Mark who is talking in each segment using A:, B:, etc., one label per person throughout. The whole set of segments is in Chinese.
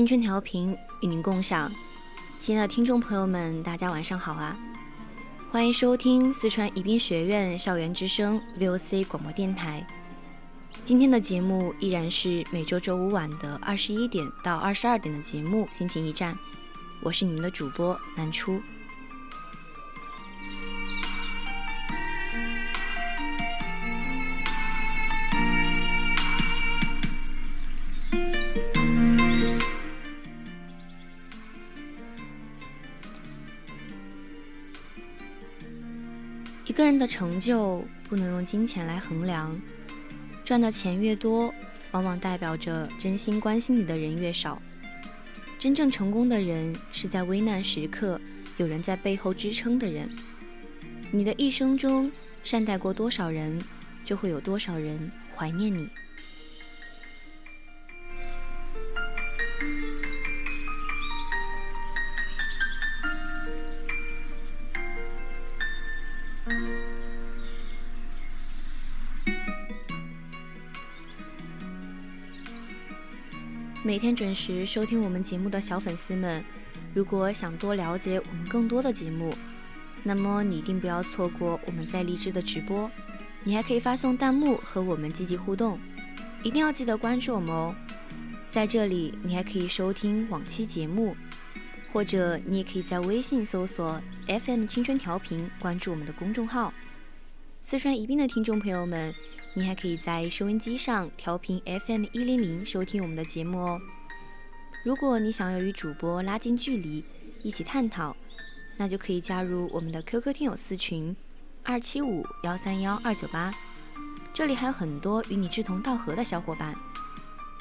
A: 青春调频与您共享，亲爱的听众朋友们，大家晚上好啊！欢迎收听四川宜宾学院校园之声 VOC 广播电台。今天的节目依然是每周周五晚的二十一点到二十二点的节目《心情驿站》，我是你们的主播南初。人的成就不能用金钱来衡量，赚的钱越多，往往代表着真心关心你的人越少。真正成功的人是在危难时刻有人在背后支撑的人。你的一生中善待过多少人，就会有多少人怀念你。每天准时收听我们节目的小粉丝们，如果想多了解我们更多的节目，那么你一定不要错过我们在荔枝的直播。你还可以发送弹幕和我们积极互动，一定要记得关注我们哦。在这里，你还可以收听往期节目，或者你也可以在微信搜索 FM 青春调频，关注我们的公众号。四川宜宾的听众朋友们。你还可以在收音机上调频 FM 一零零收听我们的节目哦。如果你想要与主播拉近距离，一起探讨，那就可以加入我们的 QQ 听友私群二七五幺三幺二九八，这里还有很多与你志同道合的小伙伴，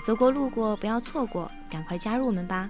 A: 走过路过不要错过，赶快加入我们吧。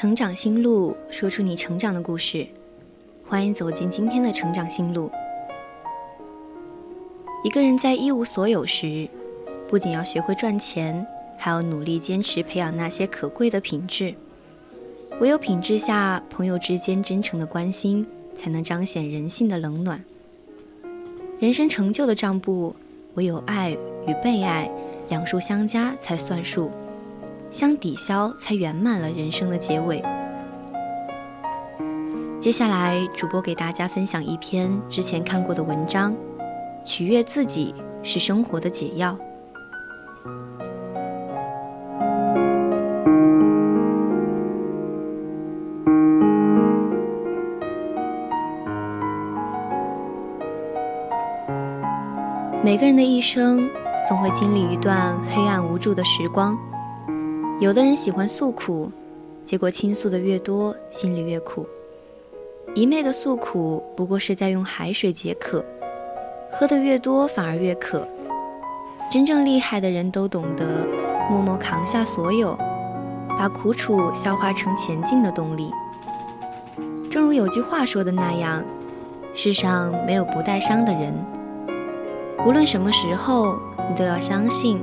A: 成长心路，说出你成长的故事。欢迎走进今天的成长心路。一个人在一无所有时，不仅要学会赚钱，还要努力坚持培养那些可贵的品质。唯有品质下，朋友之间真诚的关心，才能彰显人性的冷暖。人生成就的账簿，唯有爱与被爱两数相加才算数。相抵消，才圆满了人生的结尾。接下来，主播给大家分享一篇之前看过的文章：取悦自己是生活的解药。每个人的一生，总会经历一段黑暗无助的时光。有的人喜欢诉苦，结果倾诉的越多，心里越苦。一昧的诉苦，不过是在用海水解渴。喝得越多反而越渴。真正厉害的人都懂得默默扛下所有，把苦楚消化成前进的动力。正如有句话说的那样，世上没有不带伤的人。无论什么时候，你都要相信，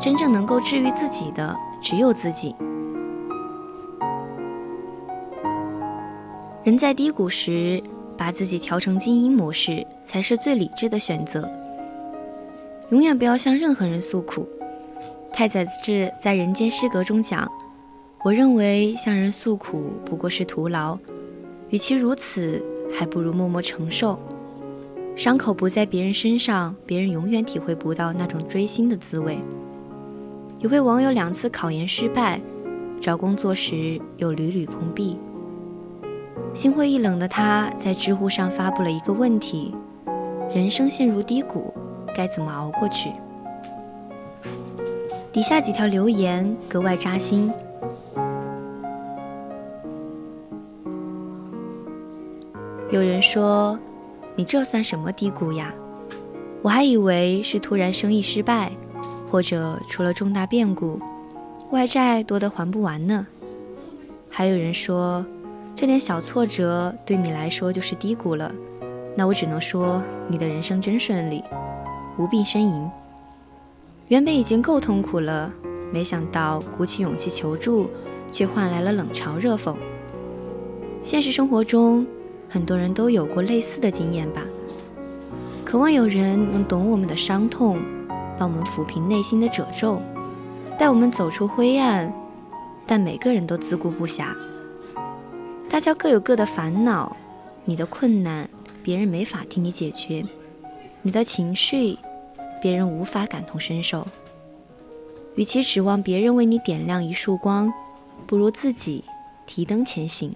A: 真正能够治愈自己的只有自己。人在低谷时，把自己调成静音模式，才是最理智的选择。永远不要向任何人诉苦。太宰治在《人间失格》中讲：“我认为向人诉苦不过是徒劳，与其如此，还不如默默承受。伤口不在别人身上，别人永远体会不到那种锥心的滋味。”有位网友两次考研失败，找工作时又屡屡碰壁。心灰意冷的他，在知乎上发布了一个问题：人生陷入低谷，该怎么熬过去？底下几条留言格外扎心。有人说：“你这算什么低谷呀？我还以为是突然生意失败，或者出了重大变故，外债多得还不完呢。”还有人说。这点小挫折对你来说就是低谷了，那我只能说你的人生真顺利，无病呻吟。原本已经够痛苦了，没想到鼓起勇气求助，却换来了冷嘲热讽。现实生活中，很多人都有过类似的经验吧？渴望有人能懂我们的伤痛，帮我们抚平内心的褶皱，带我们走出灰暗，但每个人都自顾不暇。大家各有各的烦恼，你的困难别人没法替你解决，你的情绪别人无法感同身受。与其指望别人为你点亮一束光，不如自己提灯前行。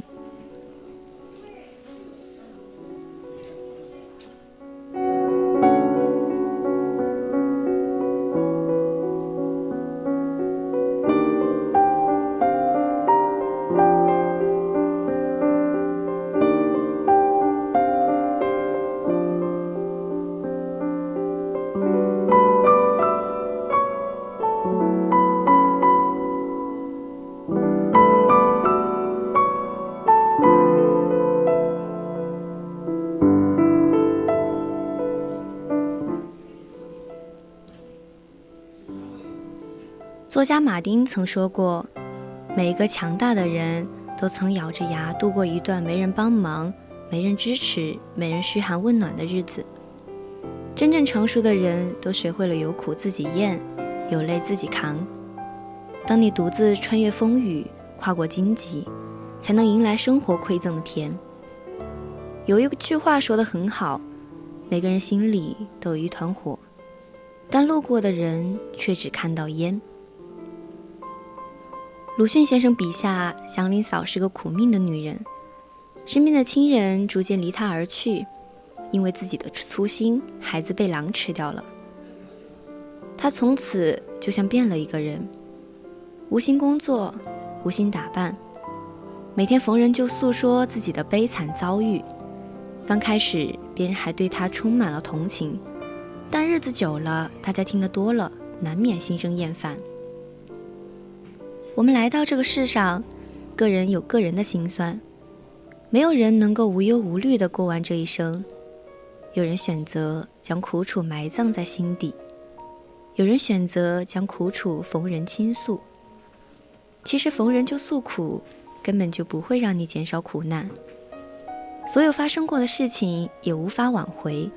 A: 作家马丁曾说过：“每一个强大的人都曾咬着牙度过一段没人帮忙、没人支持、没人嘘寒问暖的日子。真正成熟的人都学会了有苦自己咽，有泪自己扛。当你独自穿越风雨，跨过荆棘，才能迎来生活馈赠的甜。”有一句话说得很好：“每个人心里都有一团火，但路过的人却只看到烟。”鲁迅先生笔下，祥林嫂是个苦命的女人，身边的亲人逐渐离她而去，因为自己的粗心，孩子被狼吃掉了。她从此就像变了一个人，无心工作，无心打扮，每天逢人就诉说自己的悲惨遭遇。刚开始，别人还对她充满了同情，但日子久了，大家听得多了，难免心生厌烦。我们来到这个世上，个人有个人的辛酸，没有人能够无忧无虑地过完这一生。有人选择将苦楚埋葬在心底，有人选择将苦楚逢人倾诉。其实逢人就诉苦，根本就不会让你减少苦难。所有发生过的事情也无法挽回，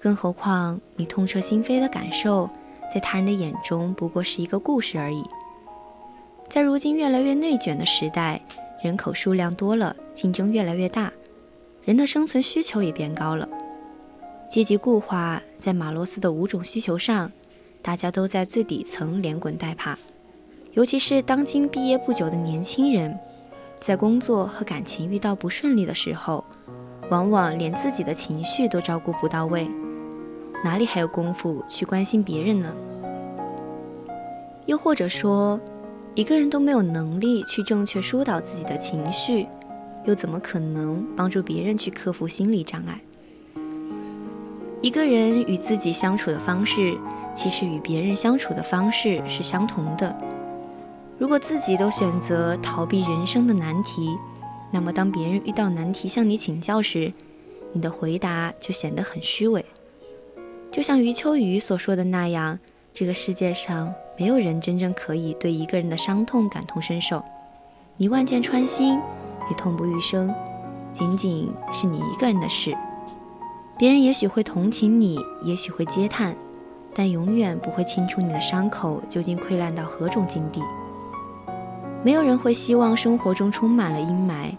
A: 更何况你痛彻心扉的感受，在他人的眼中不过是一个故事而已。在如今越来越内卷的时代，人口数量多了，竞争越来越大，人的生存需求也变高了。阶级固化在马洛斯的五种需求上，大家都在最底层连滚带爬。尤其是当今毕业不久的年轻人，在工作和感情遇到不顺利的时候，往往连自己的情绪都照顾不到位，哪里还有功夫去关心别人呢？又或者说，一个人都没有能力去正确疏导自己的情绪，又怎么可能帮助别人去克服心理障碍？一个人与自己相处的方式，其实与别人相处的方式是相同的。如果自己都选择逃避人生的难题，那么当别人遇到难题向你请教时，你的回答就显得很虚伪。就像余秋雨所说的那样，这个世界上没有人真正可以对一个人的伤痛感同身受。你万箭穿心，也痛不欲生，仅仅是你一个人的事。别人也许会同情你，也许会嗟叹，但永远不会清楚你的伤口究竟溃烂到何种境地。没有人会希望生活中充满了阴霾，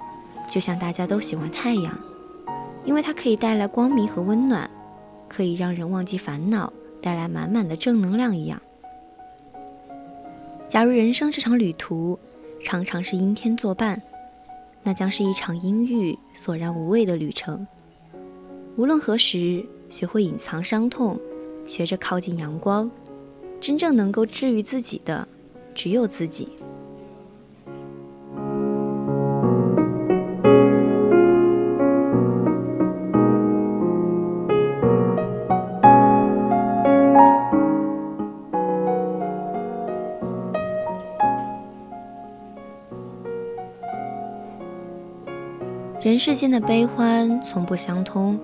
A: 就像大家都喜欢太阳，因为它可以带来光明和温暖，可以让人忘记烦恼，带来满满的正能量一样。假如人生这场旅途常常是阴天作伴，那将是一场阴郁、索然无味的旅程。无论何时，学会隐藏伤痛，学着靠近阳光，真正能够治愈自己的，只有自己。世间的悲欢从不相通。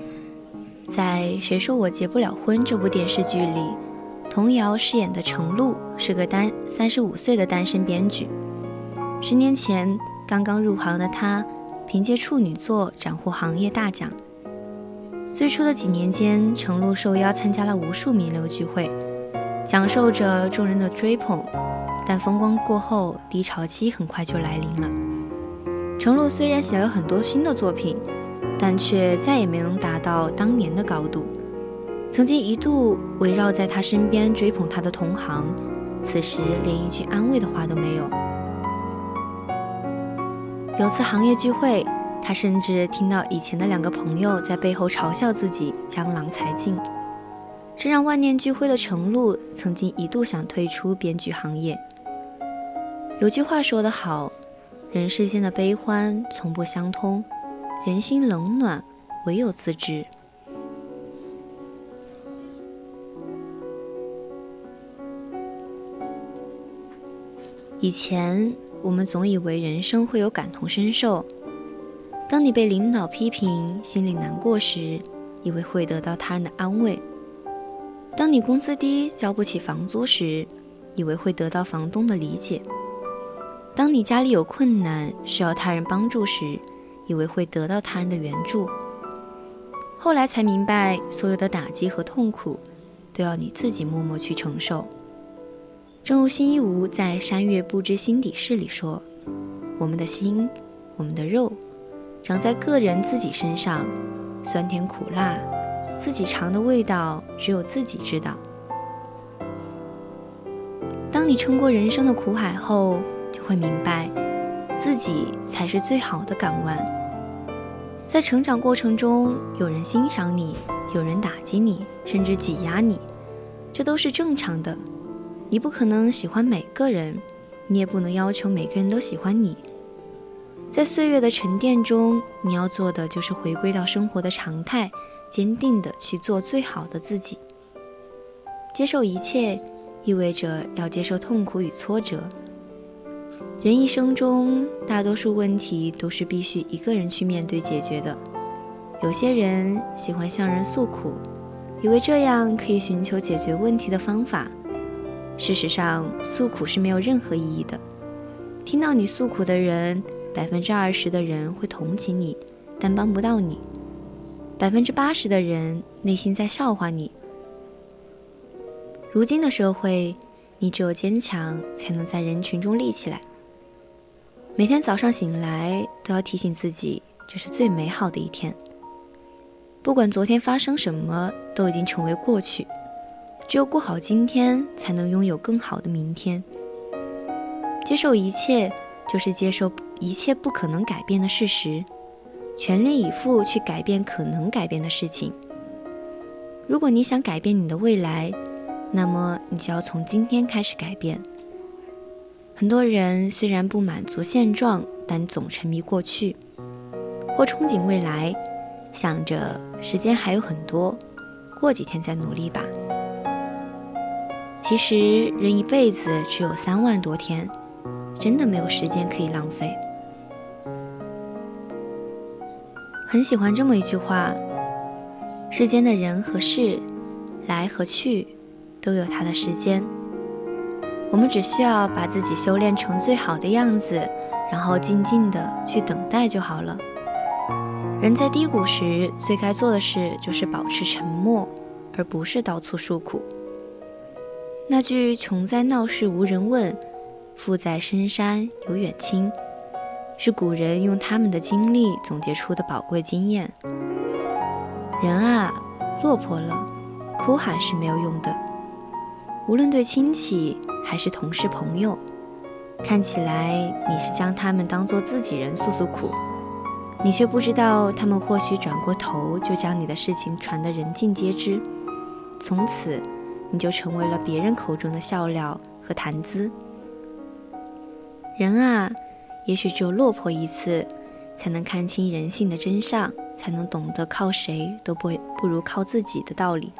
A: 在《谁说我结不了婚》这部电视剧里，童瑶饰演的程璐是个单三十五岁的单身编剧。十年前刚刚入行的她，凭借处女作斩获行业大奖。最初的几年间，程璐受邀参加了无数名流聚会，享受着众人的追捧。但风光过后，低潮期很快就来临了。程璐虽然写了很多新的作品，但却再也没能达到当年的高度。曾经一度围绕在他身边追捧他的同行，此时连一句安慰的话都没有。有次行业聚会，他甚至听到以前的两个朋友在背后嘲笑自己江郎才尽，这让万念俱灰的程璐曾经一度想退出编剧行业。有句话说得好。人世间的悲欢从不相通，人心冷暖唯有自知。以前我们总以为人生会有感同身受，当你被领导批评，心里难过时，以为会得到他人的安慰；当你工资低，交不起房租时，以为会得到房东的理解。当你家里有困难需要他人帮助时，以为会得到他人的援助，后来才明白，所有的打击和痛苦，都要你自己默默去承受。正如辛一无在《山月不知心底事》里说：“我们的心，我们的肉，长在个人自己身上，酸甜苦辣，自己尝的味道，只有自己知道。当你撑过人生的苦海后，会明白，自己才是最好的港湾。在成长过程中，有人欣赏你，有人打击你，甚至挤压你，这都是正常的。你不可能喜欢每个人，你也不能要求每个人都喜欢你。在岁月的沉淀中，你要做的就是回归到生活的常态，坚定的去做最好的自己。接受一切，意味着要接受痛苦与挫折。人一生中，大多数问题都是必须一个人去面对解决的。有些人喜欢向人诉苦，以为这样可以寻求解决问题的方法。事实上，诉苦是没有任何意义的。听到你诉苦的人，百分之二十的人会同情你，但帮不到你；百分之八十的人内心在笑话你。如今的社会，你只有坚强，才能在人群中立起来。每天早上醒来都要提醒自己，这是最美好的一天。不管昨天发生什么，都已经成为过去。只有过好今天，才能拥有更好的明天。接受一切，就是接受一切不可能改变的事实，全力以赴去改变可能改变的事情。如果你想改变你的未来，那么你就要从今天开始改变。很多人虽然不满足现状，但总沉迷过去，或憧憬未来，想着时间还有很多，过几天再努力吧。其实人一辈子只有三万多天，真的没有时间可以浪费。很喜欢这么一句话：世间的人和事，来和去，都有它的时间。我们只需要把自己修炼成最好的样子，然后静静的去等待就好了。人在低谷时，最该做的事就是保持沉默，而不是到处诉苦。那句“穷在闹市无人问，富在深山有远亲”，是古人用他们的经历总结出的宝贵经验。人啊，落魄了，哭喊是没有用的。无论对亲戚还是同事朋友，看起来你是将他们当做自己人诉诉苦，你却不知道他们或许转过头就将你的事情传得人尽皆知，从此。你就成为了别人口中的笑料和谈资。人啊，也许只有落魄一次，才能看清人性的真相，才能懂得靠谁都不不如靠自己的道理。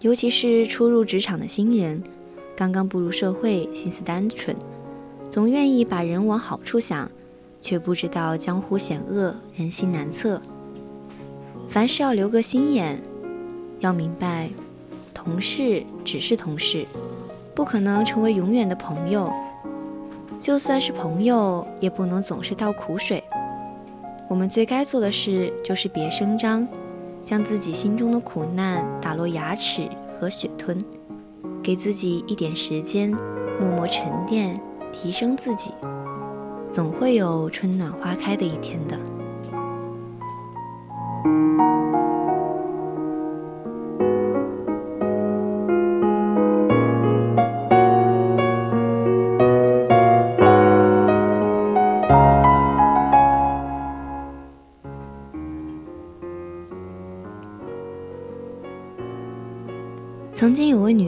A: 尤其是初入职场的新人，刚刚步入社会，心思单纯，总愿意把人往好处想，却不知道江湖险恶，人心难测。凡事要留个心眼，要明白。同事只是同事，不可能成为永远的朋友。就算是朋友，也不能总是倒苦水。我们最该做的事就是别声张，将自己心中的苦难打落牙齿和血吞，给自己一点时间，默默沉淀，提升自己。总会有春暖花开的一天的。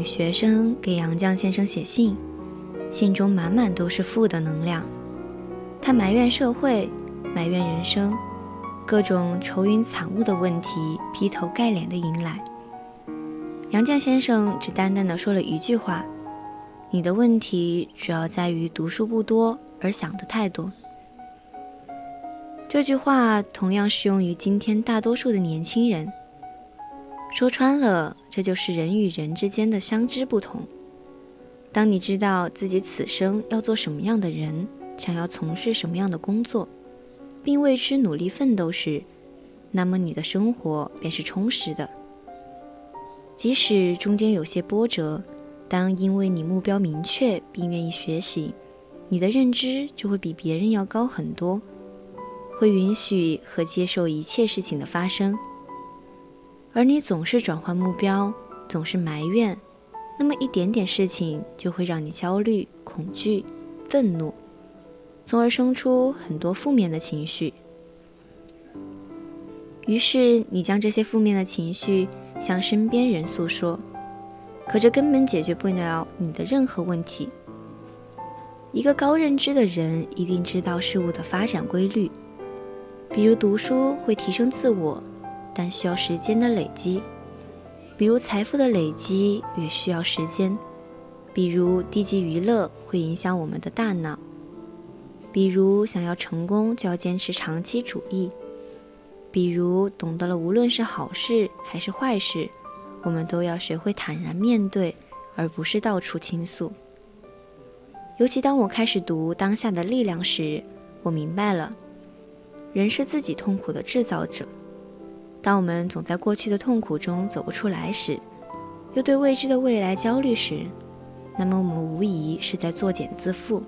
A: 女学生给杨绛先生写信，信中满满都是负的能量。她埋怨社会，埋怨人生，各种愁云惨雾的问题劈头盖脸的迎来。杨绛先生只淡淡的说了一句话：“你的问题主要在于读书不多，而想的太多。”这句话同样适用于今天大多数的年轻人。说穿了，这就是人与人之间的相知不同。当你知道自己此生要做什么样的人，想要从事什么样的工作，并为之努力奋斗时，那么你的生活便是充实的。即使中间有些波折，当因为你目标明确并愿意学习，你的认知就会比别人要高很多，会允许和接受一切事情的发生。而你总是转换目标，总是埋怨，那么一点点事情就会让你焦虑、恐惧、愤怒，从而生出很多负面的情绪。于是你将这些负面的情绪向身边人诉说，可这根本解决不了你的任何问题。一个高认知的人一定知道事物的发展规律，比如读书会提升自我。但需要时间的累积，比如财富的累积也需要时间，比如低级娱乐会影响我们的大脑，比如想要成功就要坚持长期主义，比如懂得了无论是好事还是坏事，我们都要学会坦然面对，而不是到处倾诉。尤其当我开始读《当下的力量》时，我明白了，人是自己痛苦的制造者。当我们总在过去的痛苦中走不出来时，又对未知的未来焦虑时，那么我们无疑是在作茧自缚。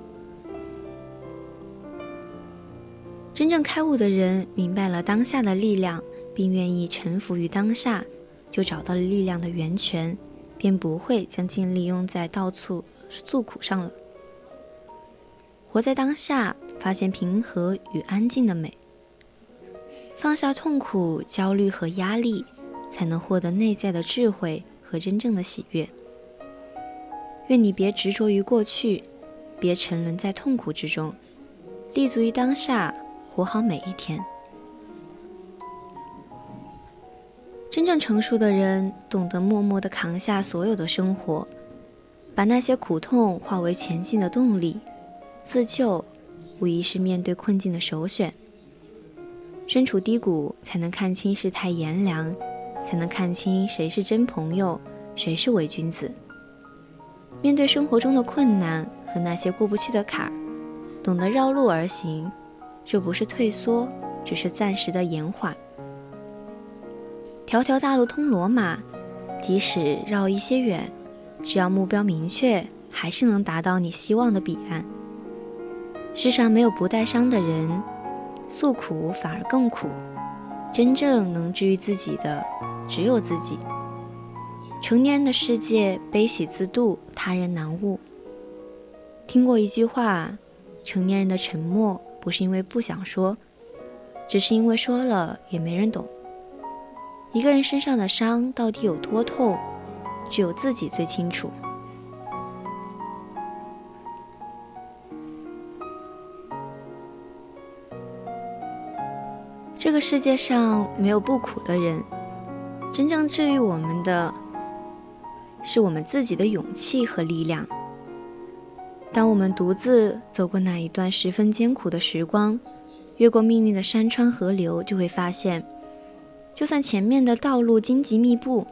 A: 真正开悟的人明白了当下的力量，并愿意臣服于当下，就找到了力量的源泉，便不会将精力用在到处诉苦上了。活在当下，发现平和与安静的美。放下痛苦、焦虑和压力，才能获得内在的智慧和真正的喜悦。愿你别执着于过去，别沉沦在痛苦之中，立足于当下，活好每一天。真正成熟的人懂得默默地扛下所有的生活，把那些苦痛化为前进的动力。自救，无疑是面对困境的首选。身处低谷，才能看清世态炎凉，才能看清谁是真朋友，谁是伪君子。面对生活中的困难和那些过不去的坎儿，懂得绕路而行，这不是退缩，只是暂时的延缓。条条大路通罗马，即使绕一些远，只要目标明确，还是能达到你希望的彼岸。世上没有不带伤的人，诉苦反而更苦。真正能治愈自己的，只有自己。成年人的世界，悲喜自度，他人难悟。听过一句话：成年人的沉默，不是因为不想说，只是因为说了也没人懂。一个人身上的伤到底有多痛，只有自己最清楚。这个世界上没有不苦的人，真正治愈我们的，是我们自己的勇气和力量。当我们独自走过那一段十分艰苦的时光，越过命运的山川河流，就会发现。就算前面的道路荆棘密布，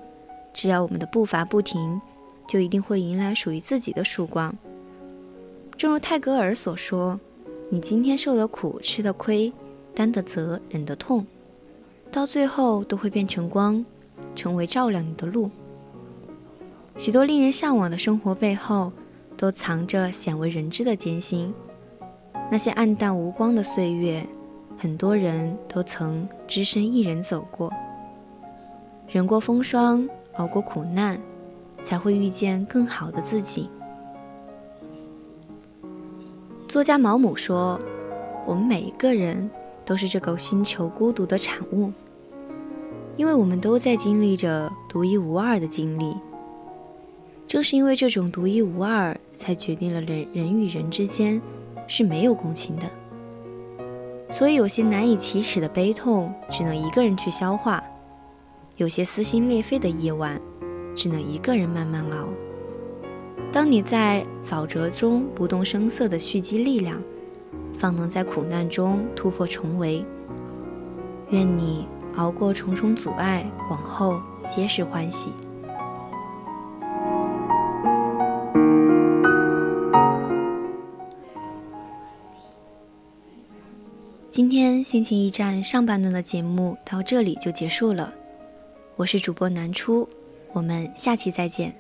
A: 只要我们的步伐不停，就一定会迎来属于自己的曙光。正如泰戈尔所说：“你今天受的苦、吃的亏、担的责、忍的痛，到最后都会变成光，成为照亮你的路。”许多令人向往的生活背后，都藏着鲜为人知的艰辛。那些暗淡无光的岁月。很多人都曾只身一人走过，忍过风霜，熬过苦难，才会遇见更好的自己。作家毛姆说：“我们每一个人都是这个星球孤独的产物，因为我们都在经历着独一无二的经历。正是因为这种独一无二，才决定了人人与人之间是没有共情的。”所以，有些难以启齿的悲痛，只能一个人去消化；有些撕心裂肺的夜晚，只能一个人慢慢熬。当你在沼泽中不动声色地蓄积力量，方能在苦难中突破重围。愿你熬过重重阻碍，往后皆是欢喜。今天心情驿站上半段的节目到这里就结束了，我是主播南初，我们下期再见。